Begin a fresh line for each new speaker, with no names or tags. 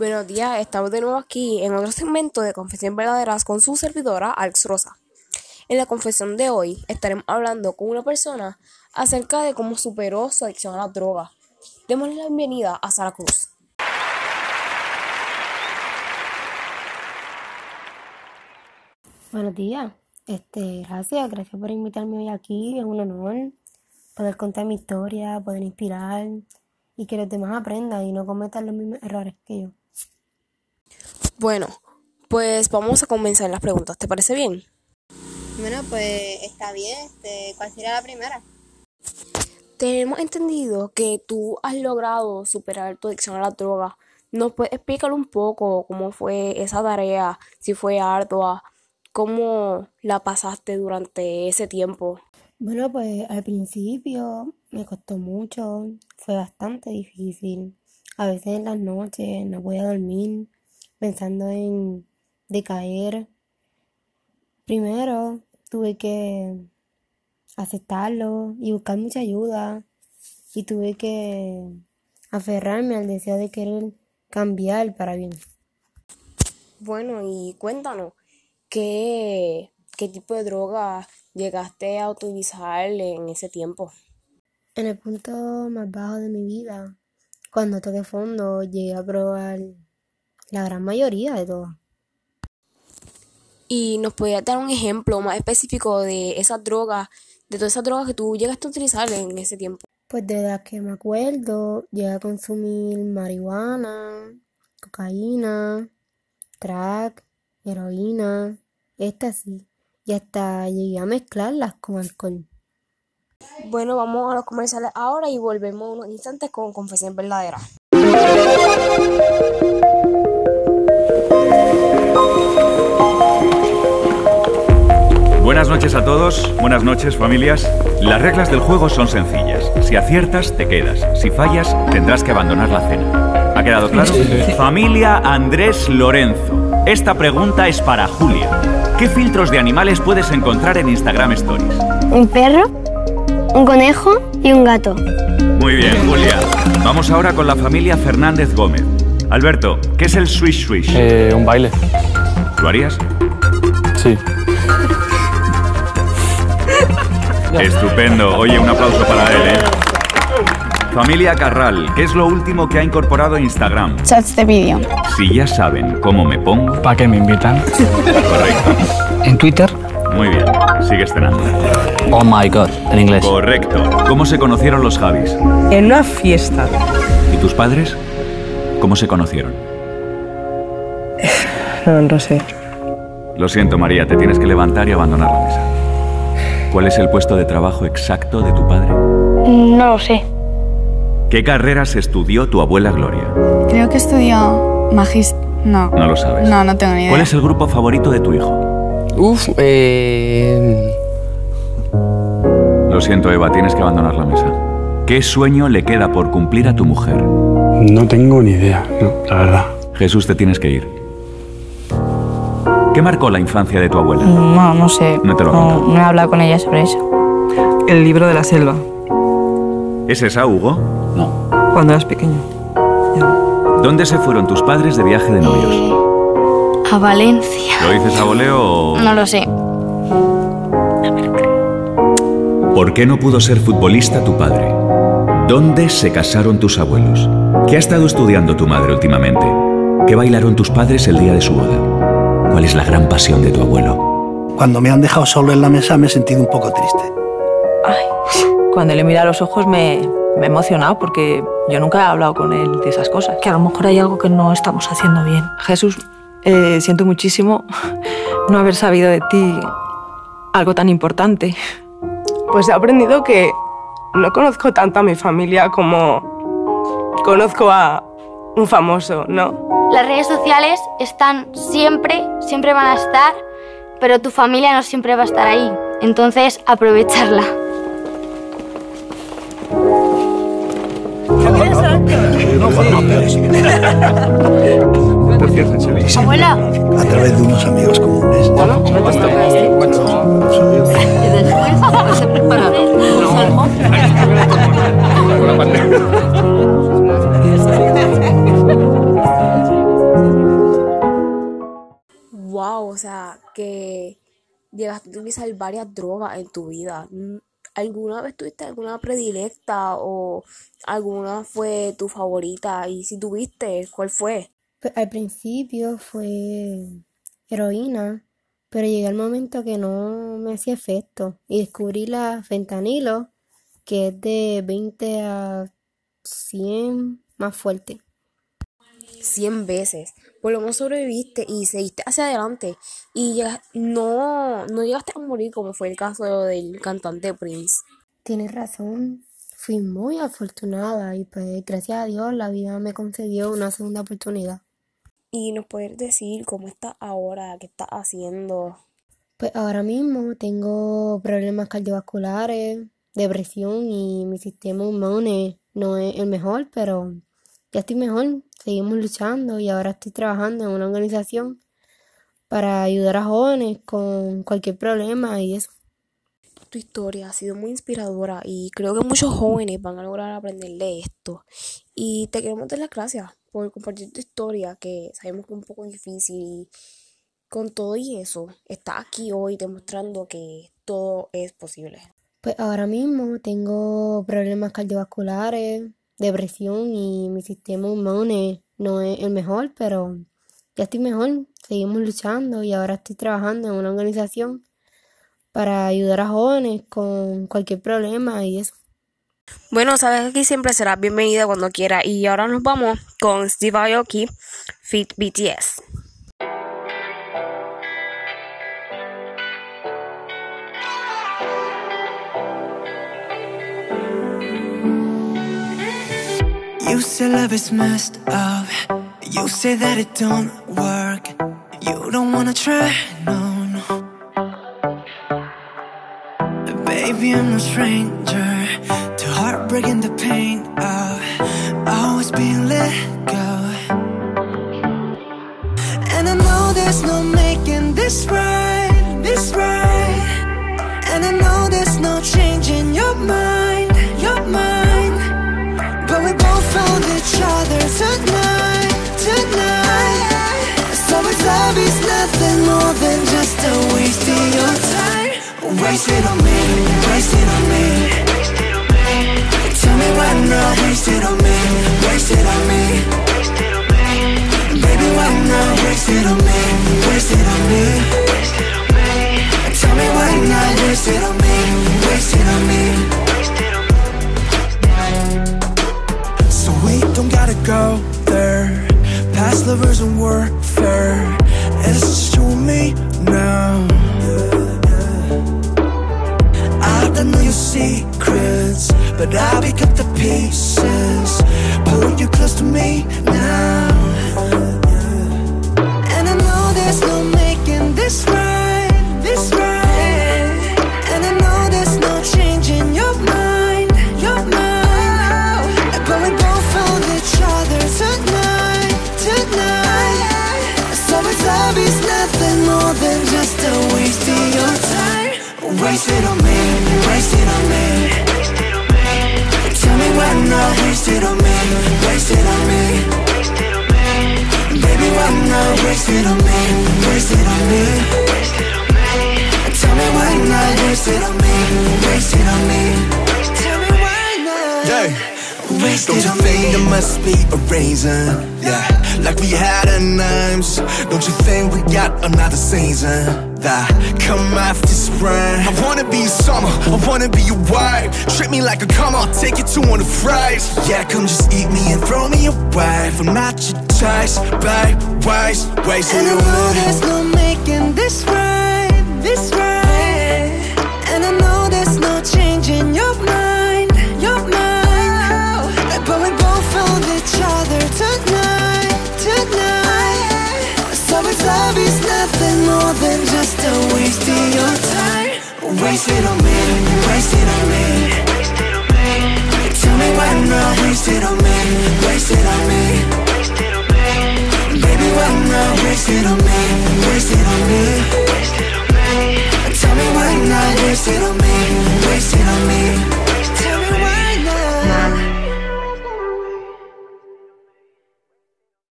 Buenos días, estamos de nuevo aquí en otro segmento de Confesiones Verdaderas con su servidora Alex Rosa. En la confesión de hoy estaremos hablando con una persona acerca de cómo superó su adicción a la droga. Démosle la bienvenida a Sara Cruz.
Buenos días. Este, gracias, gracias por invitarme hoy aquí. Es un honor poder contar mi historia, poder inspirar y que los demás aprendan y no cometan los mismos errores que yo.
Bueno, pues vamos a comenzar las preguntas. ¿Te parece bien?
Bueno, pues está bien. Este, ¿Cuál sería la primera?
Tenemos entendido que tú has logrado superar tu adicción a la droga. ¿Nos puedes explicar un poco cómo fue esa tarea? Si fue ardua, cómo la pasaste durante ese tiempo.
Bueno, pues al principio me costó mucho, fue bastante difícil. A veces en las noches no podía dormir pensando en decaer. Primero tuve que aceptarlo y buscar mucha ayuda y tuve que aferrarme al deseo de querer cambiar para bien.
Bueno, y cuéntanos, ¿qué, qué tipo de droga llegaste a utilizar en ese tiempo?
En el punto más bajo de mi vida, cuando toqué fondo, llegué a probar la gran mayoría de todo.
¿Y nos podías dar un ejemplo más específico de esas drogas, de todas esas drogas que tú llegaste a utilizar en ese tiempo?
Pues de las que me acuerdo, llegué a consumir marihuana, cocaína, crack, heroína, sí, y hasta llegué a mezclarlas con alcohol.
Bueno, vamos a los comerciales ahora y volvemos unos instantes con Confesión Verdadera.
Buenas noches a todos, buenas noches familias. Las reglas del juego son sencillas. Si aciertas, te quedas. Si fallas, tendrás que abandonar la cena. ¿Ha quedado claro? Familia Andrés Lorenzo. Esta pregunta es para Julia. ¿Qué filtros de animales puedes encontrar en Instagram Stories?
Un perro, un conejo y un gato.
Muy bien, Julia. Vamos ahora con la familia Fernández Gómez. Alberto, ¿qué es el swish swish?
Eh, un baile.
¿Lo harías?
Sí.
Estupendo. Oye, un aplauso para él, ¿eh? Familia Carral, ¿qué es lo último que ha incorporado Instagram?
Chats de vídeo.
Si ya saben cómo me pongo.
¿Para qué me invitan?
Correcto.
En Twitter.
Muy bien. Sigue cenando.
Oh my god, en inglés.
Correcto. ¿Cómo se conocieron los Javis?
En una fiesta.
¿Y tus padres? ¿Cómo se conocieron?
No, no sé.
Lo siento, María, te tienes que levantar y abandonar la mesa. ¿Cuál es el puesto de trabajo exacto de tu padre?
No lo sé.
¿Qué carreras estudió tu abuela Gloria?
Creo que estudió magist... No.
No lo sabes.
No, no tengo ni idea.
¿Cuál es el grupo favorito de tu hijo?
Uf, eh...
Lo siento, Eva, tienes que abandonar la mesa. ¿Qué sueño le queda por cumplir a tu mujer?
No tengo ni idea, no, la verdad.
Jesús, te tienes que ir. ¿Qué marcó la infancia de tu abuela?
No, no sé.
No te lo
no, no he hablado con ella sobre eso.
El libro de la selva.
¿Es esa, Hugo?
No.
Cuando eras pequeño. Ya.
¿Dónde se fueron tus padres de viaje de novios?
Eh, a Valencia.
¿Lo dices a voleo o...?
No lo sé.
¿Por qué no pudo ser futbolista tu padre? ¿Dónde se casaron tus abuelos? ¿Qué ha estado estudiando tu madre últimamente? ¿Qué bailaron tus padres el día de su boda? ¿Cuál es la gran pasión de tu abuelo?
Cuando me han dejado solo en la mesa me he sentido un poco triste.
Ay, cuando le mira a los ojos me, me he emocionado porque yo nunca he hablado con él de esas cosas.
Que a lo mejor hay algo que no estamos haciendo bien.
Jesús, eh, siento muchísimo no haber sabido de ti algo tan importante.
Pues he aprendido que no conozco tanto a mi familia como conozco a un famoso, ¿no?
Las redes sociales están siempre, siempre van a estar, pero tu familia no siempre va a estar ahí. Entonces, aprovecharla.
Por cierto, en.
Abuela.
A través de unos amigos comunes.
o sea, que llegaste a utilizar varias drogas en tu vida. Mm, ¿Alguna vez tuviste alguna predilecta o alguna fue tu favorita? Y si tuviste, ¿cuál fue?
Pues al principio fue heroína, pero llegué al momento que no me hacía efecto y descubrí la fentanilo, que es de 20 a 100 más fuerte.
100 veces. Por lo menos sobreviviste y seguiste hacia adelante. Y llegas- no, no llegaste a morir como fue el caso del cantante Prince.
Tienes razón, fui muy afortunada y pues gracias a Dios la vida me concedió una segunda oportunidad.
Y nos puedes decir cómo estás ahora, qué estás haciendo.
Pues ahora mismo tengo problemas cardiovasculares, depresión y mi sistema inmune no es el mejor, pero ya estoy mejor. Seguimos luchando y ahora estoy trabajando en una organización para ayudar a jóvenes con cualquier problema y eso.
Tu historia ha sido muy inspiradora y creo que muchos jóvenes van a lograr aprender de esto. Y te queremos dar las gracias por compartir tu historia, que sabemos que es un poco difícil. Y con todo y eso, estás aquí hoy demostrando que todo es posible.
Pues ahora mismo tengo problemas cardiovasculares, depresión y mi sistema inmune no es el mejor, pero ya estoy mejor. Seguimos luchando y ahora estoy trabajando en una organización para ayudar a jóvenes con cualquier problema y eso.
Bueno, sabes que aquí siempre serás bienvenida cuando quiera. Y ahora nos vamos con Steve Aoki, Fit BTS.
You say love is messed up. You say that it don't work. You don't wanna try, no, no. Baby, I'm no stranger to heartbreak and the pain more than just a waste of your time. Waste it on me, waste it on me. Tell me why not, waste it on me, waste it on me. Baby, why not, waste it on me, waste it on me. I know your secrets, but I pick up the pieces. Pulling you close to me now. And I know there's no making this right, this right. nothing more than just a waste of your time Wasted on me waste it on me. Tell me why not waste it on me, waste it on me. Baby, why not waste it on me, waste it on me. Tell me why not waste it on me, waste it on me. Tell me why not.
Yeah.
Waste
Don't you
on
think there must be a reason? Yeah, like we had a names. Don't you think we got another season? That come after spring. I wanna be your summer, I wanna be your wife. Treat me like a come, I'll take you to one of the fries. Yeah, come just eat me and throw me away. I'm not your choice, babe. Waste, waste
And the
world
there's no making this right, this right. More than just a waste of your time. Waste it on me, waste it on me. Tell me why not waste it on me, waste it on me. Baby, why not waste it on me?